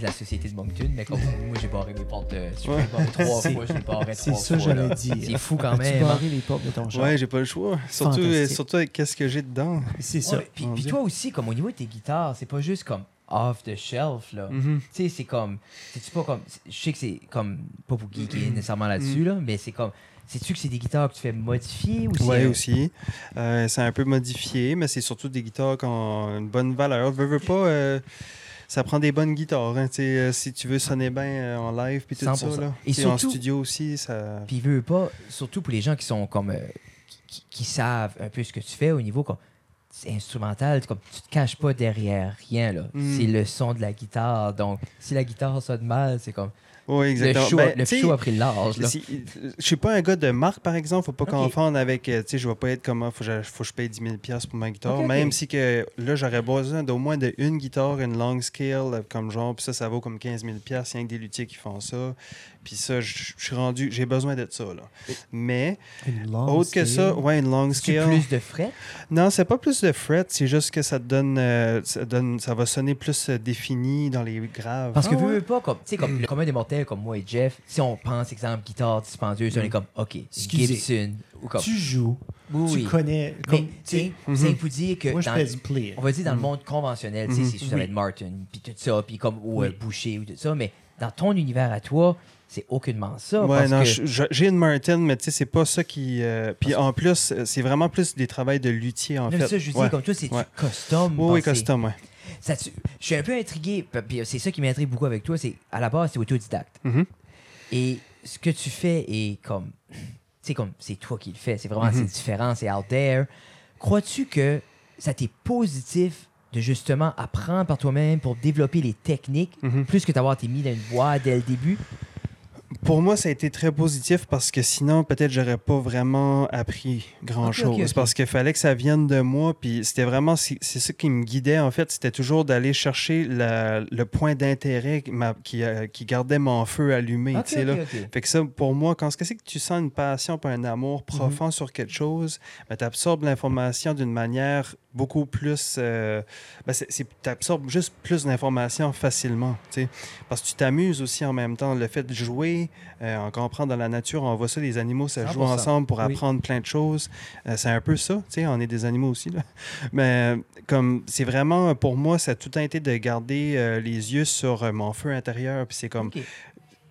de la société de Moncton, mais comme moi j'ai barré mes portes de. Ouais. trois C'est- fois, je l'ai barré C'est trois ça, fois. là. j'allais dire. C'est fou quand même. barré les portes de ton char? Ouais, j'ai pas le choix. Surtout, euh, surtout avec qu'est-ce que j'ai dedans. C'est ça. Ouais, puis, puis toi aussi, comme au niveau de tes guitares, c'est pas juste comme off the shelf là. Mhm. Tu sais, c'est comme. C'est-tu pas comme. Je sais que c'est comme. Pas pour Mm-hmm. geeker nécessairement là-dessus, là, mais c'est comme. Sais-tu que c'est des guitares que tu fais modifier ou c'est. Ouais, euh, aussi. Euh, c'est un peu modifié, mais c'est surtout des guitares qui ont une bonne valeur. Veux, veux pas, euh, ça prend des bonnes guitares. hein, euh, si tu veux sonner bien en live puis tout 100%. ça. Là. Et en studio aussi, ça. Puis veut pas, surtout pour les gens qui sont comme. qui, qui- qui savent un peu ce que tu fais au niveau comme. C'est instrumental, comme tu te caches pas derrière rien là. Mm. C'est le son de la guitare. Donc, si la guitare sonne mal, c'est comme. Oui, Le exactement. show, Ben, le show a pris le large là. Si- je suis pas un gars de marque, par exemple. Faut pas confondre avec. euh, Tu sais, je vais pas être comme. ah, Faut que je, faut que je paye 10 000 pièces pour ma guitare. Même si que là, j'aurais besoin d'au moins de une guitare, une long scale, comme genre. Puis ça, ça vaut comme 15 000 pièces. Rien que des luthiers qui font ça. Puis ça, je je suis rendu. J'ai besoin de ça, là. Mais, Une autre que ça, ouais, une long scale. plus de frais. Non, c'est pas plus de fret. C'est juste que ça te donne. euh, ça, donne ça va sonner plus euh, défini dans les graves. Parce que Ah veux, ouais? veux pas, comme, tu sais, comme le commun des mortels, comme moi et Jeff, si on pense, exemple, guitare dispendieuse, on est comme, OK, Excusez. Gibson, ou comme. Tu joues, Oui, tu connais. Mais, Comme, tu sais, Mhm. c'est pour dire que. moi, je dans- play. on va dire dans le monde conventionnel, tu sais, Mhm. c'est sûr, ça va être Martin, puis tout ça, puis comme, ou euh. Boucher, ou tout ça, mais dans ton univers à toi, c'est aucunement ça. Ouais, non, que, j'ai une Martin, mais tu sais, c'est pas ça qui. euh, Puis en plus, c'est vraiment plus des travails de luthier, en Non, mais fait. ça, je dis, Ouais. comme toi, c'est Ouais. du custom. Oui, oui, custom, ouais. Ça, tu- je suis un peu intrigué, puis c'est ça qui m'intrigue beaucoup avec toi, c'est à la base, c'est autodidacte. Mhm. Et ce que tu fais est comme. C'est comme. C'est toi qui le fais. C'est vraiment. C'est différent. C'est out there. Crois-tu que ça t'est positif de justement apprendre par toi-même pour développer les techniques Mhm. plus que d'avoir été mis dans une boîte dès le début? Pour moi, ça a été très positif parce que sinon, peut-être, j'aurais pas vraiment appris grand-chose. Parce qu'il fallait que ça vienne de moi. Puis c'était vraiment, c'est c'est ça qui me guidait, en fait. C'était toujours d'aller chercher la- le point d'intérêt qui, m'a- qui, euh, qui gardait mon feu allumé. Là. Fait que ça, pour moi, quand c'est que tu sens une passion pour un amour profond Mhm. sur quelque chose, tu absorbes l'information d'une manière beaucoup plus. euh, ben, tu absorbes juste plus d'informations facilement. tu sais. Parce que tu t'amuses aussi en même temps. Le fait de jouer, euh, on comprend dans la nature, on voit ça, les animaux, ça joue 100%. ensemble pour Oui. apprendre plein de choses. Euh, c'est un peu ça. tu sais, On est des animaux aussi. Là. Mais comme c'est vraiment, pour moi, ça a tout été de garder euh, les yeux sur euh, mon feu intérieur. Puis c'est comme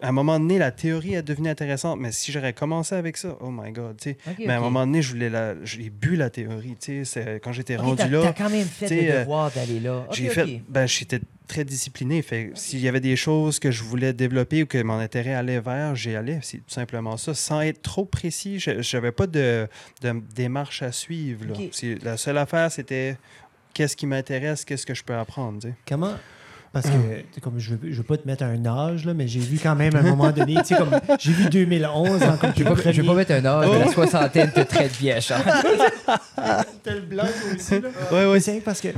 à un moment donné, la théorie est devenue intéressante, mais si j'aurais commencé avec ça, oh my God, tu sais. Mais à un moment donné, je voulais la, j'ai bu la théorie, tu sais. Quand j'étais rendu là, T'as quand même fait le euh, devoir d'aller là. J'ai fait, ben, j'étais très discipliné. Fait s'il y avait des choses que je voulais développer ou que mon intérêt allait vers, j'y allais. C'est tout simplement ça. Sans être trop précis, je n'avais pas de, de démarche à suivre. là. La seule affaire, c'était qu'est-ce qui m'intéresse, qu'est-ce que je peux apprendre, tu sais. Comment Parce que, tu sais, comme je veux, je veux pas te mettre un âge, là, mais j'ai vu quand même à un moment donné, tu sais, comme j'ai vu 2011 en comme Je vais je vais pas mettre un âge, mais Oh. la soixantaine te traite Charles. T'as le blanc aussi, là. Ouais, ouais. C'est parce que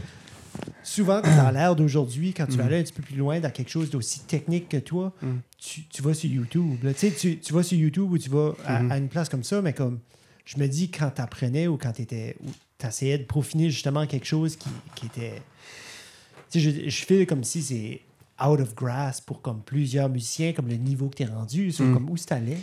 souvent, t'as l'air d'aujourd'hui, quand tu vas Mm. aller un petit peu plus loin dans quelque chose d'aussi technique que toi, Mm. tu, tu vas sur YouTube. là. Tu sais, tu, tu vas sur YouTube ou tu vas à, Mhm. à une place comme ça, mais comme je me dis, quand t'apprenais ou quand t'étais. ou t'essayais de peaufiner justement quelque chose qui, qui était. Tu je, je file comme si c'est out of grass pour comme plusieurs musiciens, comme le niveau que t'es rendu, sur Mm. comme où c'est allé.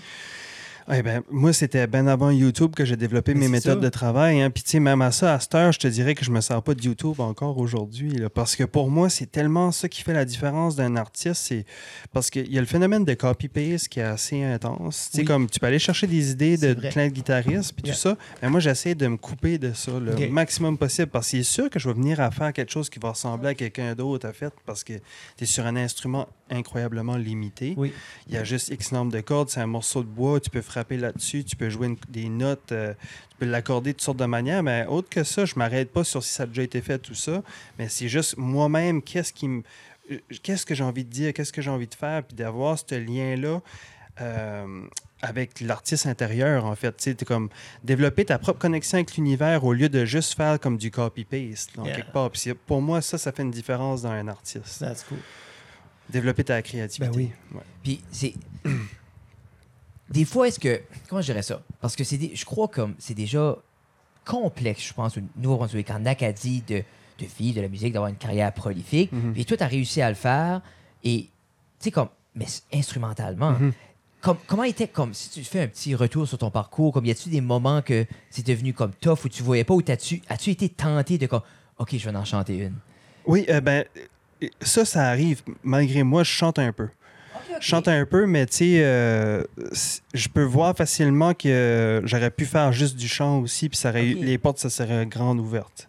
Ouais, ben, moi, c'était bien avant YouTube que j'ai développé Mais mes méthodes ça. de travail. Hein. Puis, tu sais, même à ça, à cette heure, je te dirais que je me sers pas de YouTube encore aujourd'hui. là. Parce que pour moi, c'est tellement ça qui fait la différence d'un artiste. C'est parce qu'il y a le phénomène de copy-paste qui est assez intense. Tu sais, Oui. comme tu peux aller chercher des idées de plein de guitaristes, puis Yeah. tout ça. Mais moi, j'essaie de me couper de ça le maximum possible. Parce que c'est sûr que je vais venir à faire quelque chose qui va ressembler à quelqu'un d'autre a fait. Parce que tu es sur un instrument incroyablement limité. Oui. Il y a juste X nombre de cordes, c'est un morceau de bois, tu peux frapper là-dessus, tu peux jouer une- des notes, euh, tu peux l'accorder de toutes sortes de manières, mais autre que ça, je m'arrête pas sur si ça a déjà été fait, tout ça, mais c'est juste moi-même, qu'est-ce qui me... euh, Qu'est-ce que j'ai envie de dire, qu'est-ce que j'ai envie de faire, puis d'avoir ce lien-là euh, avec l'artiste intérieur, en fait. Tu comme développer ta propre connexion avec l'univers au lieu de juste faire comme du copy-paste, Yeah. quelque part. Puis pour moi, ça, ça fait une différence dans un artiste. That's cool. Développer ta créativité. Ben oui. Puis. Des fois, est-ce que. Comment je dirais ça? Parce que c'est des- je crois que c'est déjà complexe, je pense, au Nouveau-Brunswick, en Acadie, de, de vivre de la musique, d'avoir une carrière prolifique. Mhm. Puis toi, tu as réussi à le faire. Et, tu sais, comme. Mais instrumentalement. Mhm. Comme, comment était, comme, si tu fais un petit retour sur ton parcours, comme y a-tu des moments que c'est devenu comme tough où tu voyais pas, ou as-tu été tenté de comme, OK, je vais en chanter une? Oui, euh, ben, ça, ça arrive. Malgré moi, je chante un peu. Je chante un peu, mais tu sais, euh, je peux voir facilement que j'aurais pu faire juste du chant aussi, puis ça aurait les portes, ça seraient grandes ouvertes.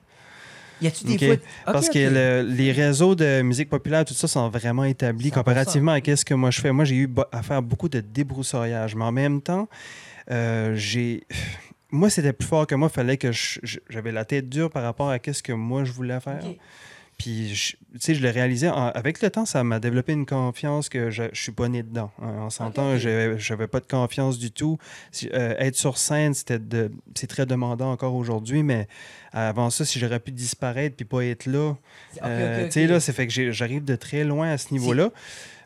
Y a-tu des fois. Parce que le- les réseaux de musique populaire, tout ça, sont vraiment établis 100%. comparativement à ce que moi je fais. Moi, j'ai eu à faire beaucoup de débroussaillage, mais en même temps, euh, j'ai. Moi, c'était plus fort que moi. Il fallait que j'avais la tête dure par rapport à ce que moi je voulais faire. Puis, je- tu sais, je le réalisais. en- avec le temps, ça m'a développé une confiance que je, je suis pas né dedans. hein. On s'entend, ok. j'avais- j'avais pas de confiance du tout. Si- euh, être sur scène, c'était de, c'est très demandant encore aujourd'hui, mais avant ça, si j'aurais pu disparaître puis pas être là, euh, tu sais, là, c'est fait que j'arrive de très loin à ce niveau-là.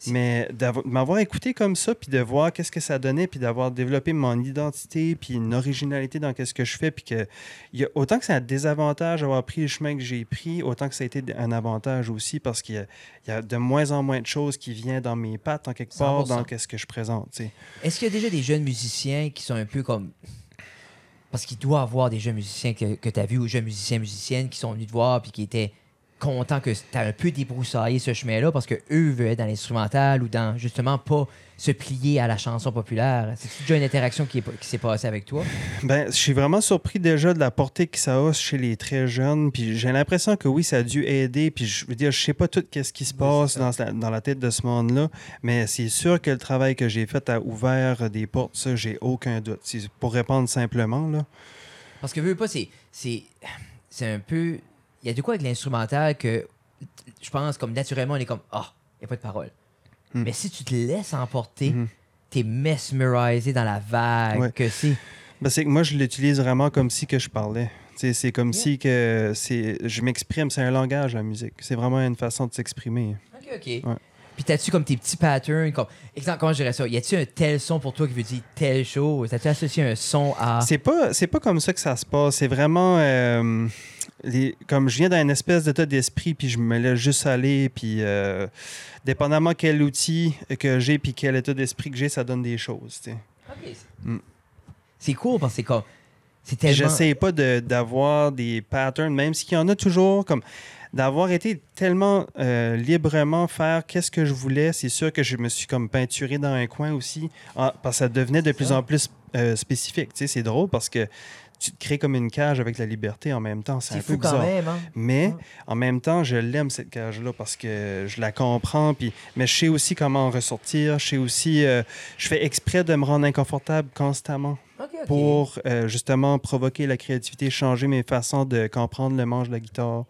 Mais de m'avoir écouté comme ça, puis de voir qu'est-ce que ça donnait, puis d'avoir développé mon identité, puis une originalité dans qu'est-ce que je fais, puis que y a, autant que c'est un désavantage d'avoir pris le chemin que j'ai pris, autant que ça a été un avantage aussi, parce qu'il y a, il y a de moins en moins de choses qui viennent dans mes pattes, en quelque part, 100%. dans qu'est-ce que je présente. Est-ce qu'il y a déjà des jeunes musiciens qui sont un peu comme. Parce qu'il doit y avoir des jeunes musiciens que, que tu as vus ou jeunes musiciens, musiciennes qui sont venus te voir puis qui étaient contents que tu as un peu débroussaillé ce chemin-là parce que eux veulent être dans l'instrumental ou dans justement pas se plier à la chanson populaire. C'est déjà une interaction qui, est- qui s'est passée avec toi? Ben, je suis vraiment surpris déjà de la portée que ça a chez les très jeunes. Puis j'ai l'impression que oui, ça a dû aider. Puis je veux dire, je sais pas tout ce qui se passe dans, la- dans la tête de ce monde-là, mais c'est sûr que le travail que j'ai fait a ouvert des portes. Ça, j'ai aucun doute. C'est pour répondre simplement là. Parce que veux pas, c'est. C'est c'est un peu. Il y a de quoi avec l'instrumental que je pense comme naturellement on est comme Ah, il n'y a pas de parole. Hmm. Mais si tu te laisses emporter, Mhm. t'es mesmerisé dans la vague Ouais. que c'est. Ben, c'est que moi, je l'utilise vraiment comme si que je parlais. Tu C'est comme Yeah. si que c'est, je m'exprime. C'est un langage, la musique. C'est vraiment une façon de s'exprimer. OK, OK. Ouais. Puis t'as-tu comme tes petits patterns? Comme, exemple, comment je dirais ça? Y a-tu un tel son pour toi qui veut dire telle chose? T'as-tu associé un son à. C'est pas, c'est pas comme ça que ça se passe. C'est vraiment euh, les, comme je viens d'un espèce d'état d'esprit, puis je me laisse juste aller, puis euh, dépendamment quel outil que j'ai, puis quel état d'esprit que j'ai, ça donne des choses. Mm. C'est cool parce que c'est comme. C'est tellement. J'essaie pas de- d'avoir des patterns, même s'il y en a toujours, comme d'avoir été tellement euh, librement faire qu'est-ce que je voulais. C'est sûr que je me suis comme peinturé dans un coin aussi, en- parce que ça devenait de plus en plus euh, spécifique. Tu sais, c'est drôle parce que tu te crées comme une cage avec la liberté en même temps. C'est un peu fou quand bizarre. même, hein? Mais Ouais. en même temps, je l'aime cette cage-là parce que je la comprends. Puis, mais je sais aussi comment en ressortir. Je sais aussi, euh, je fais exprès de me rendre inconfortable constamment pour euh, justement provoquer la créativité, changer mes façons de comprendre le manche de la guitare,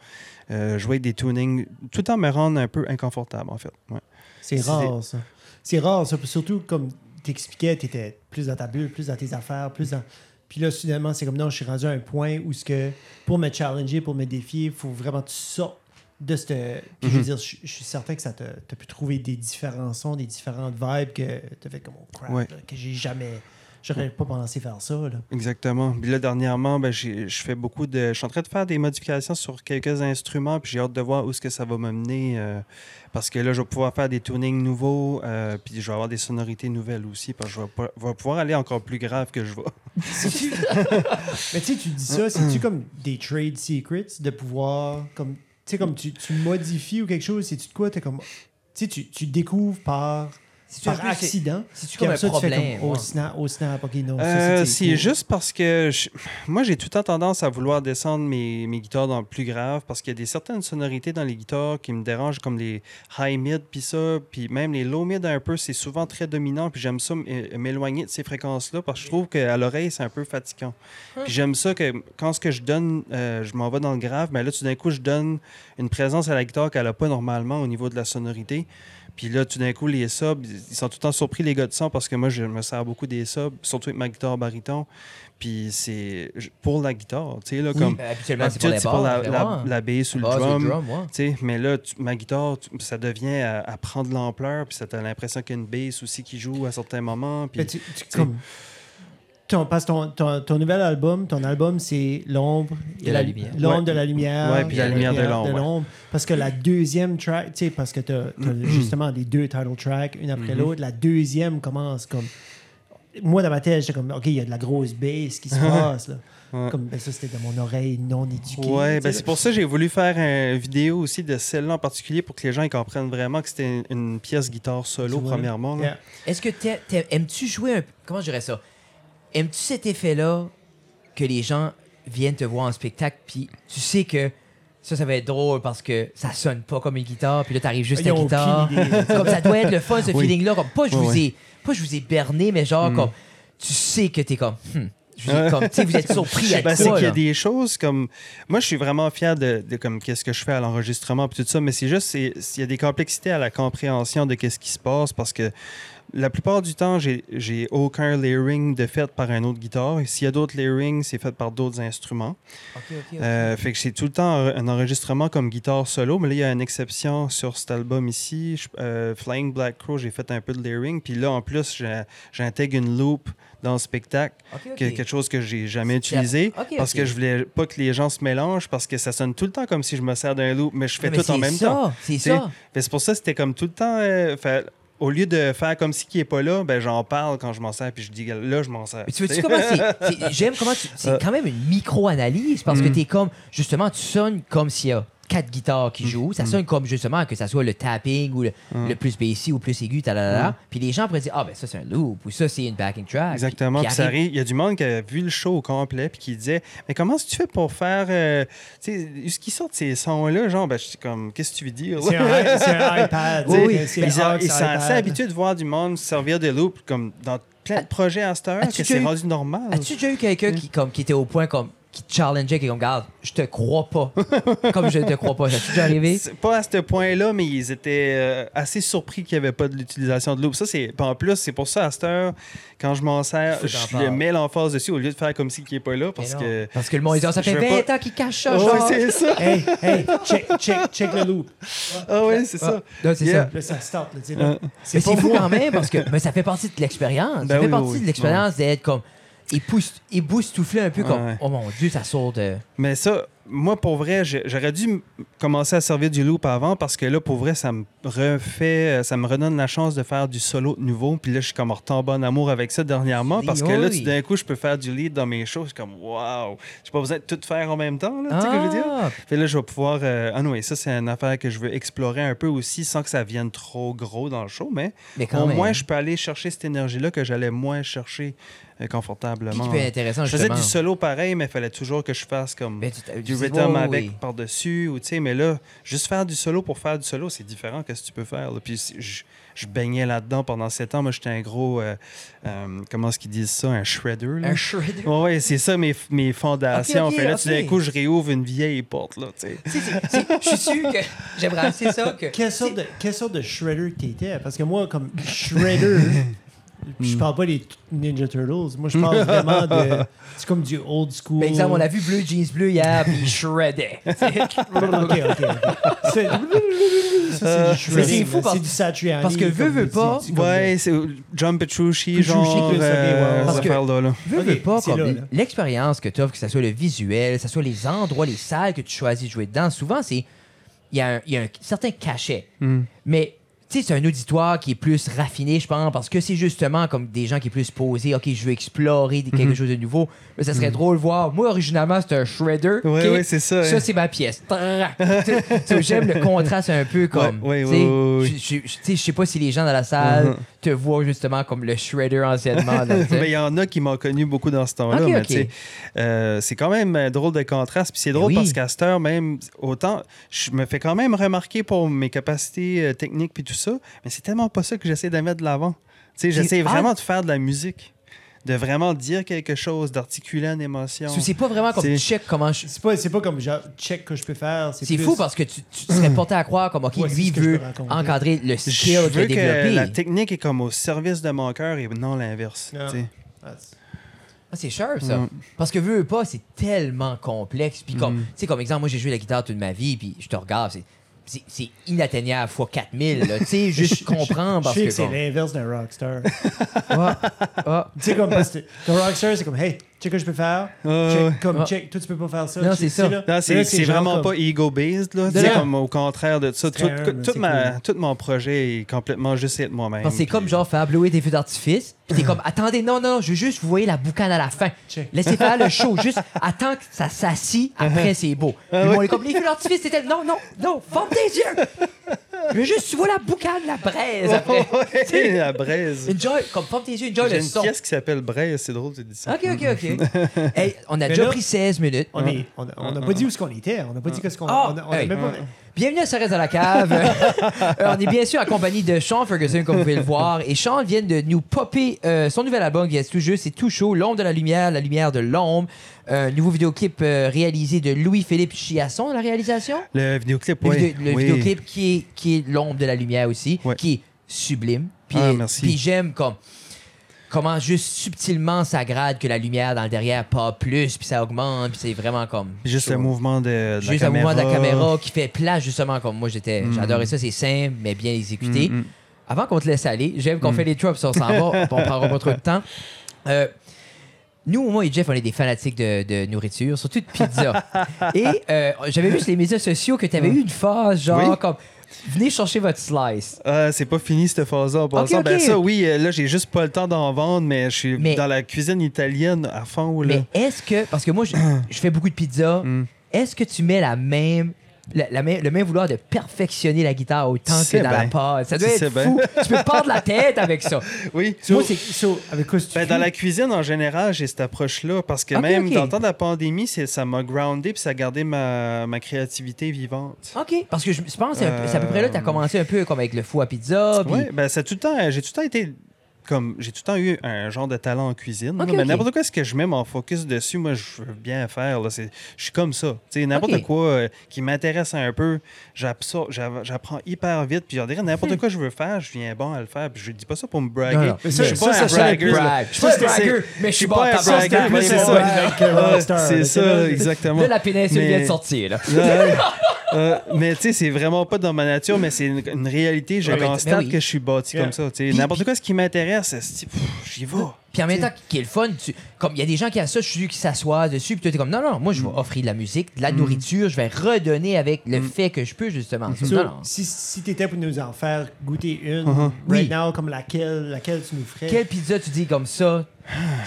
euh, jouer des tunings, tout en me rendre un peu inconfortable en fait. Ouais. C'est rare, ça. C'est rare, ça. Surtout, comme t'expliquais, t'étais plus dans ta bulle, plus dans tes affaires, plus dans... Puis là, soudainement, c'est comme, non, je suis rendu à un point où ce que, pour me challenger, pour me défier, il faut vraiment que tu sortes de cette... Puis je veux Mhm. dire, je, je suis certain que ça t'a pu trouver des différents sons, des différentes vibes que t'as fait comme, oh crap, Ouais. là, que j'ai jamais... J'aurais pas pensé faire ça, là. Exactement. Puis là, dernièrement, ben, je fais beaucoup de. Je suis en train de faire des modifications sur quelques instruments, puis j'ai hâte de voir où est-ce que ça va me mener. euh, parce que là, je vais pouvoir faire des tunings nouveaux, euh, puis je vais avoir des sonorités nouvelles aussi, parce que je vais, pas- je vais pouvoir aller encore plus grave que je vais. Mais tu sais, tu dis ça, c'est-tu comme des trade secrets de pouvoir, comme, tu sais, comme tu, tu modifies ou quelque chose, c'est-tu de quoi, t'es comme, tu sais, tu, découvres par, par c'est- accident. Comme un ça, tu fais problème? comme, oh snap, oh snap, ok, non, ça, Euh, c'est c'est cool. juste parce que je- moi, j'ai tout le temps tendance à vouloir descendre mes, mes guitares dans le plus grave parce qu'il y a des certaines sonorités dans les guitares qui me dérangent, comme les high mid, puis ça, puis même les low mid un peu, c'est souvent très dominant, puis j'aime ça euh, m'éloigner de ces fréquences-là parce que je trouve qu'à l'oreille, c'est un peu fatigant. Puis j'aime ça que quand ce que je donne, euh, je m'en vais dans le grave, mais là, tout d'un coup, je donne une présence à la guitare qu'elle n'a pas normalement au niveau de la sonorité. Puis là, tout d'un coup, les subs, ils sont tout le temps surpris, les gars de son, parce que moi, je me sers beaucoup des subs, surtout avec ma guitare baryton. Puis c'est pour la guitare, tu sais, là, comme. Ben, habituellement, c'est pour les pour la, la, bass ou le drum. drum, ouais. Tu sais, mais là, tu- ma guitare, tu- ça devient à, à prendre de l'ampleur, puis ça t'as l'impression qu'il y a une bass aussi qui joue à certains moments. Puis, Mais tu- tu- comme- ton, parce que ton, ton, ton nouvel album, ton album, c'est l'ombre De la lumière. L'ombre Ouais. de la lumière. Ouais, puis la lumière de l'ombre, ouais. Parce que la deuxième track, tu sais, parce que tu as, justement les deux title tracks, une après Mhm. l'autre. La deuxième commence comme. Moi, dans ma tête, j'étais comme, OK, il y a de la grosse bass qui se passe. Là. Ouais. Comme, ben, ça, c'était dans mon oreille non éduquée. Ouais, ben c'est pour ça que j'ai voulu faire une vidéo aussi de celle-là en particulier pour que les gens ils comprennent vraiment que c'était une, une pièce guitare solo, premièrement. Yeah. Est-ce que t'aimes- aimes-tu jouer un. Comment je dirais ça? Aimes-tu cet effet-là que les gens viennent te voir en spectacle, puis tu sais que ça, ça va être drôle parce que ça sonne pas comme une guitare, puis là, t'arrives juste à ont guitare. comme ça doit être le fun, ce Oui. feeling-là. Comme, pas, je vous ai, pas, je vous ai berné, mais genre, Mm. comme, tu sais que t'es comme. hmm, je vous ai comme, tu sais, vous êtes surpris à Ben, c'est qu'il y a des choses comme. Moi, je suis vraiment fier de, de comme qu'est-ce que je fais à l'enregistrement et tout ça, mais c'est juste, il y a des complexités à la compréhension de qu'est-ce qui se passe parce que la plupart du temps, j'ai aucun layering de fait par un autre guitare. S'il y a d'autres layerings, c'est fait par d'autres instruments. Ok, ok, ok. Euh, fait que j'ai tout le temps un enregistrement comme guitare solo, mais là, il y a une exception sur cet album ici. Je- euh, Flying Black Crow, j'ai fait un peu de layering. Puis là, en plus, j'intègre une loop dans le spectacle, que- quelque chose que j'ai jamais C'est utilisé. Parce que je voulais pas que les gens se mélangent, parce que ça sonne tout le temps comme si je me sers d'un loop, mais je fais mais tout en c'est même ça, temps. C'est ça. C'est pour ça que c'était comme tout le temps. euh, fait- au lieu de faire comme si qui est pas là, ben j'en parle quand je m'en sers, puis je dis là, je m'en sers. Mais tu veux-tu comment c'est. J'aime comment tu. C'est Euh. quand même une micro-analyse parce que Mm. t'es comme. Justement, tu sonnes comme s'il y a quatre guitares qui jouent. Ça sonne comme justement que ça soit le tapping ou le, Mm. le plus bassy ou plus aigu, talalala. Mm. Puis les gens pourraient dire Ah, ben ça c'est un loop ou ça c'est une backing track. Exactement. Puis, ça arrive-. Il y a du monde qui a vu le show au complet puis qui disait Mais comment est-ce que tu fais pour faire. euh, tu sais, est-ce qu'ils sortent ces sons-là Genre, ben, je suis comme Qu'est-ce que tu veux dire C'est un, iPad. Oui, oui. c'est Ils, sont habitués de voir du monde se servir de loop comme dans plein de projets à cette heure que c'est rendu normal. As-tu déjà eu quelqu'un qui, comme, qui était au point comme qui te challengeait, qui est comme, regarde, je te crois pas. comme je te crois pas. Ça t'est déjà arrivé? C'est Pas à ce point-là, mais ils étaient euh, assez surpris qu'il n'y avait pas de l'utilisation de loop. Ça, c'est en plus, c'est pour ça à cette heure, quand je m'en sers, je le mets l'emphase dessus au lieu de faire comme si qui n'est pas là parce que. Parce que le monde, Ah, ça fait vais 20 pas- ans qu'ils cachent ça, Ouais, genre. c'est ça. Hey, hey, check, check, check le loop. Ah ouais, c'est ça. Ah, non, c'est Yeah. ça. Là, ça start. Là, là. Euh, Mais c'est pas fou quand même parce que mais ça fait partie de l'expérience. ça Ben fait oui, partie oui, oui. de l'expérience d'être comme. Éboustouflé un peu comme. Ouais. Oh mon Dieu, ça sort de. Mais ça, moi, pour vrai, j'aurais dû commencer à servir du loop avant parce que là, pour vrai, ça me refait, euh, ça me redonne la chance de faire du solo de nouveau. Puis là, je suis comme retombé en amour avec ça dernièrement Oui, parce que là, oui. tout d'un coup, je peux faire du lead dans mes shows. Je suis comme, waouh, j'ai pas besoin de tout faire en même temps. Là, tu sais ce que je veux dire? Ah! Puis là, je vais pouvoir. Euh, ah non, et ça, c'est une affaire que je veux explorer un peu aussi sans que ça vienne trop gros dans le show. Mais Mais quand au même. moins, je peux aller chercher cette énergie-là que j'allais moins chercher euh, confortablement. qui peut être intéressant, Je faisais du solo pareil, mais il fallait toujours que je fasse comme Ben, tu du tu rhythm avec oui. par-dessus. ou tu sais, Mais là, juste faire du solo pour faire du solo, c'est différent que ce que tu peux faire. là. Puis je, je baignais là-dedans pendant sept ans. Moi, j'étais un gros. euh, euh, comment est-ce qu'ils disent ça Un shredder. Là? Un shredder. Ouais, ouais, c'est ça mes, mes fondations. Ok, ok, fait là, ok. tout d'un coup, je réouvre une vieille porte. Là, tu. Tu Je suis sûr que j'aimerais assez ça. Que, Quelle sorte, de, quelle sorte de shredder que t'étais? Parce que moi, comme shredder, je parle pas des Ninja Turtles. Moi, je parle vraiment de. C'est comme du old school. Par exemple, on a vu Bleu Jeans Bleu hier, puis il shreddait. Ok, ok. C'est du fou là. parce- du Satriani. parce que veux, comme- veux pas, Ouais, c'est John Petrucci, Petrucci, genre. ouais. euh, Parce que- affaire-là, là. Veux, Ok, veux pas, l'expérience que tu offres, que ce soit le visuel, que ce soit les endroits, les salles que tu choisis de jouer dedans, souvent, c'est. Il y, a un- il y a un certain cachet. Hmm. Mais, tu sais, c'est un auditoire qui est plus raffiné, je pense, parce que c'est justement comme des gens qui est plus posés. OK, je veux explorer quelque Mhm. chose de nouveau. Ça serait drôle de voir. Moi, originalement, c'était un shredder. Ouais, OK? ouais, c'est ça. Ça, hein. c'est ma pièce. J'aime le contraste un peu comme. Sais, ouais, ouais, ouais. je- sais, pas si les gens dans la salle Mhm. Te voient justement comme le shredder anciennement. il y en a qui m'ont connu beaucoup dans ce temps-là. Mais euh, c'est quand même un drôle de contraste. Puis c'est drôle oui. parce qu'à cette heure, même, autant, je me fais quand même remarquer pour mes capacités euh, techniques puis tout ça, mais c'est tellement pas ça que j'essaie de mettre de l'avant. J'essaie ah. vraiment de faire de la musique. De vraiment dire quelque chose, d'articuler une émotion. C'est pas vraiment comme check comment je. C'est pas, c'est pas comme genre check que je peux faire. C'est plus- fou parce que tu, tu serais porté à croire comme, OK, Ouais, lui veut encadrer le skill qu'il a veux que la développé. technique est comme au service de mon cœur et non l'inverse. Ah. Ah, c'est- sharp, ça. Mm. Parce que veux, veux pas, c'est tellement complexe. Puis comme, Mm. tu sais, comme exemple, moi, j'ai joué la guitare toute ma vie, puis je te regarde, c'est- c'est inatteignable fois 4000, là. Tu sais, juste comprendre Je parce sais que... que c'est comme- l'inverse d'un rockstar. Ah. tu sais, comme parce que le rockstar, c'est comme, hey, check que je peux faire. Ouais, check, comme, Ah. check, toi, tu peux pas faire ça. Non, Tu- c'est ça. là. C'est là, c'est vraiment comme- pas ego-based. là. C'est comme au contraire de ça. Tout, tout- ma- cool. tout mon projet est complètement juste être moi-même. C'est puis- comme genre faire bleuer des feux d'artifice, puis t'es comme, attendez, non, non, je veux juste vous voyez la boucane à la fin. Check. Laissez faire le show, juste attends que ça s'assit, après c'est beau. Puis Ah on est comme, les feux d'artifice, c'était, non, non, non, ferme tes yeux! Je veux juste, tu vois la boucane, la braise après. Ouais, la braise. Enjoy, comme ferme tes yeux, enjoy J'ai le une son. pièce qui s'appelle Braise, c'est drôle, tu dis ça. Ok, ok, ok. Hey, on a Mais déjà là- pris 16 minutes. On n'a pas dit où est-ce qu'on était. On n'a pas dit qu'est-ce qu'on. On a- on a hey. même pas- Bienvenue à Ça reste dans la cave. Euh, on est bien sûr en compagnie de Sean Ferguson, comme vous pouvez le voir. Et Sean vient de nous popper euh, son nouvel album qui est tout juste, c'est tout chaud, L'ombre de la lumière, la lumière de l'ombre. Un nouveau vidéoclip euh, réalisé de Louis-Philippe Chiasson à la réalisation. Le vidéoclip, Le, oui. vidéo- le oui. vidéoclip qui est, qui est L'ombre de la lumière aussi, qui est sublime. Puis, Ah, merci. puis j'aime comme comment juste subtilement ça grade que la lumière dans le derrière pas plus, puis ça augmente, puis c'est vraiment comme Juste le mouvement de, de Juste la un mouvement de la caméra. caméra qui fait place, justement, comme moi, j'étais. Mm. J'adorais ça, c'est simple, mais bien exécuté. Mm, mm. Avant qu'on te laisse aller, j'aime qu'on Mm. fait les drops, on s'en va, on prendra pas trop de temps. Euh, nous, moi et Jeff, on est des fanatiques de, de nourriture, surtout de pizza. et euh, j'avais vu sur les médias sociaux que tu avais eu une phase, genre, Oui. comme, venez chercher votre slice. Ah, c'est pas fini cette phase-là. En passant. ok. Ben ça, oui, euh, là, j'ai juste pas le temps d'en vendre, mais je suis Mais- dans la cuisine italienne à fond. Là. Mais est-ce que, parce que moi, je, je fais beaucoup de pizza, Mm. est-ce que tu mets la même. La- la le même vouloir de perfectionner la guitare autant que dans la pâte. Ça doit être fou. tu peux perdre la tête avec ça. Oui. So, Moi, c'est- so, avec quoi Ben, dans la cuisine, en général, j'ai cette approche-là parce que même dans le temps de la pandémie, ça m'a groundé puis ça a gardé ma, ma créativité vivante. OK. Parce que je, je pense que c'est à peu près là que tu as Euh, commencé un peu comme avec le fou à pizza. Oui, ben, ça a tout le temps, j'ai tout le temps été comme j'ai tout le temps eu un genre de talent en cuisine. là, mais n'importe quoi ce que je mets mon focus dessus, moi je veux bien faire. là, c'est- Je suis comme ça. Tu sais, n'importe quoi euh, qui m'intéresse un peu, j'apprends hyper vite. Puis on dirait n'importe quoi je veux faire, je viens bon à le faire. Puis je dis pas ça pour me braguer. Hmm. Non, non. Je ça, suis ça, pas ça, un ça, bragger. ça, là. brag. Je suis Ça, pas bragger, mais je suis suis bon pas à un plus oui, c'est ça, là, C'est ça, exactement. Là, la péninsule Mais- vient de sortir. Euh, mais tu sais, c'est vraiment pas dans ma nature, mais c'est une, une réalité. Je Ouais, constate oui. que je suis bâti comme ça. tu sais. Puis- N'importe quoi ce qui m'intéresse, c'est- j'y vais. Puis en même temps, qui est le fun, tu- comme il y a des gens qui ont ça, je suis qui s'assoient dessus, puis toi, t'es comme, non, non, moi, je vais offrir de la musique, de la nourriture, je vais redonner avec le fait que je peux, justement. Ça, So, non, non. si si tu étais pour nous en faire goûter une, Uh-huh. right Oui. now, comme laquelle, laquelle tu nous ferais? Quelle pizza tu dis comme ça?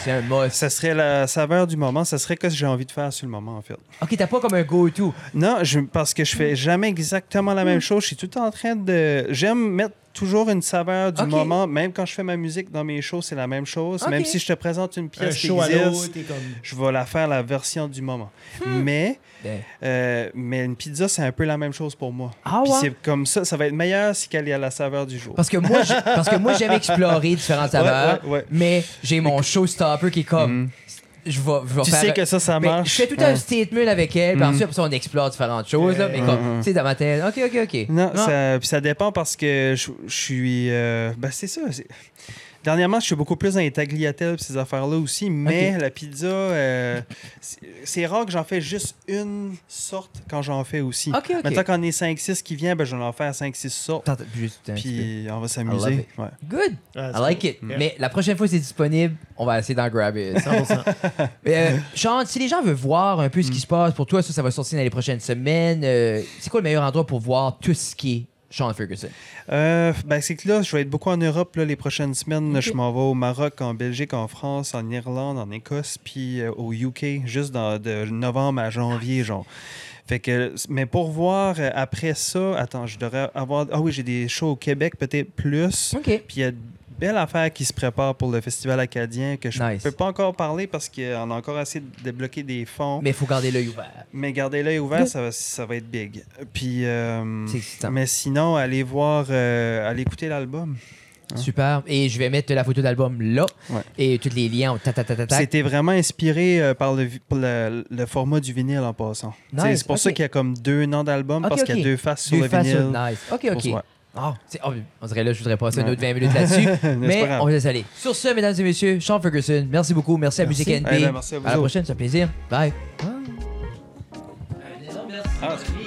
C'est un must. Ça serait la saveur du moment. Ça serait ce que j'ai envie de faire sur le moment, en fait. Ok, t'as pas comme un go-to? Non, je, parce que je fais jamais exactement la même chose. Je suis tout le temps en train de. J'aime mettre toujours une saveur du moment. Même quand je fais ma musique dans mes shows, c'est la même chose. Même si je te présente une Un pièce qui show existe, comme... je vais la faire la version du moment. Hmm. Mais, Ben, euh, mais une pizza, c'est un peu la même chose pour moi. Ah ouais? c'est comme ça, ça va être meilleur si qu'elle est à la saveur du jour. Parce que moi, parce que moi j'aime explorer différentes saveurs, ouais, ouais. mais j'ai mon showstopper qui est comme, Mhm. Je vais, je vais Tu faire... sais que ça, ça Mais marche? je fais tout un Ouais. statement avec elle, puis Mhm. ensuite, après ça, on explore différentes choses, là, mais Mhm. comme, tu sais, dans ma tête, ok, ok, ok. Non, Ah. ça, puis ça dépend parce que je, je suis. euh, ben, c'est ça. Dernièrement, je suis beaucoup plus dans les tagliatelles et ces affaires-là aussi, mais la pizza, euh, c'est- rare que j'en fais juste une sorte quand j'en fais aussi. Ok, ok. Maintenant qu'on est 5-6 qui vient, ben, je vais en faire 5-6 sortes. Puis on va s'amuser. Ouais. Good. Ah, I like cool. it. Yeah. Mais la prochaine fois que c'est disponible, on va essayer d'en grabber. 100%. euh, Sean, si les gens veulent voir un peu Mm. ce qui se passe pour toi, ça, ça va sortir dans les prochaines semaines. euh, c'est quoi le meilleur endroit pour voir tout ce qui est Sean Ferguson? Euh, ben, c'est que là, je vais être beaucoup en Europe là, les prochaines semaines. Je m'en vais au Maroc, en Belgique, en France, en Irlande, en Écosse, puis euh, au UK, juste dans, de novembre à janvier, genre. Fait que, mais pour voir euh, après ça, attends, je devrais avoir. Ah oui, j'ai des shows au Québec, peut-être plus. OK. Puis il y a de belles affaires qui se préparent pour le Festival acadien que je Nice. peux pas encore parler parce qu'on a encore essayé de débloquer des fonds. Mais, Mais il faut garder l'œil ouvert. gardez l'œil ouvert, ça va, ça va être big. Puis. euh, C'est excitant. mais sinon, allez voir, euh, allez écouter l'album. Super. Et je vais mettre la photo d'album là. Ouais. Et tous les liens. Ta, ta, ta, ta, ta. C'était vraiment inspiré euh, par le, le, le format du vinyle en passant. Nice, C'est- pour ça qu'il y a comme deux noms d'album, Ok, parce qu'il y a deux faces sur le faces vinyle. sur- Nice. OK, OK. ouais. Ah, c'est- oh, on dirait là, je voudrais passer un Ouais. autre 20 minutes là-dessus. C'est mais on va laisse aller. Sur ce, mesdames et messieurs, Sean Ferguson, merci beaucoup. Merci, à. Musique NP. Eh ben, merci à vous la autres. prochaine, ça fait plaisir. Bye. Ah, c'est-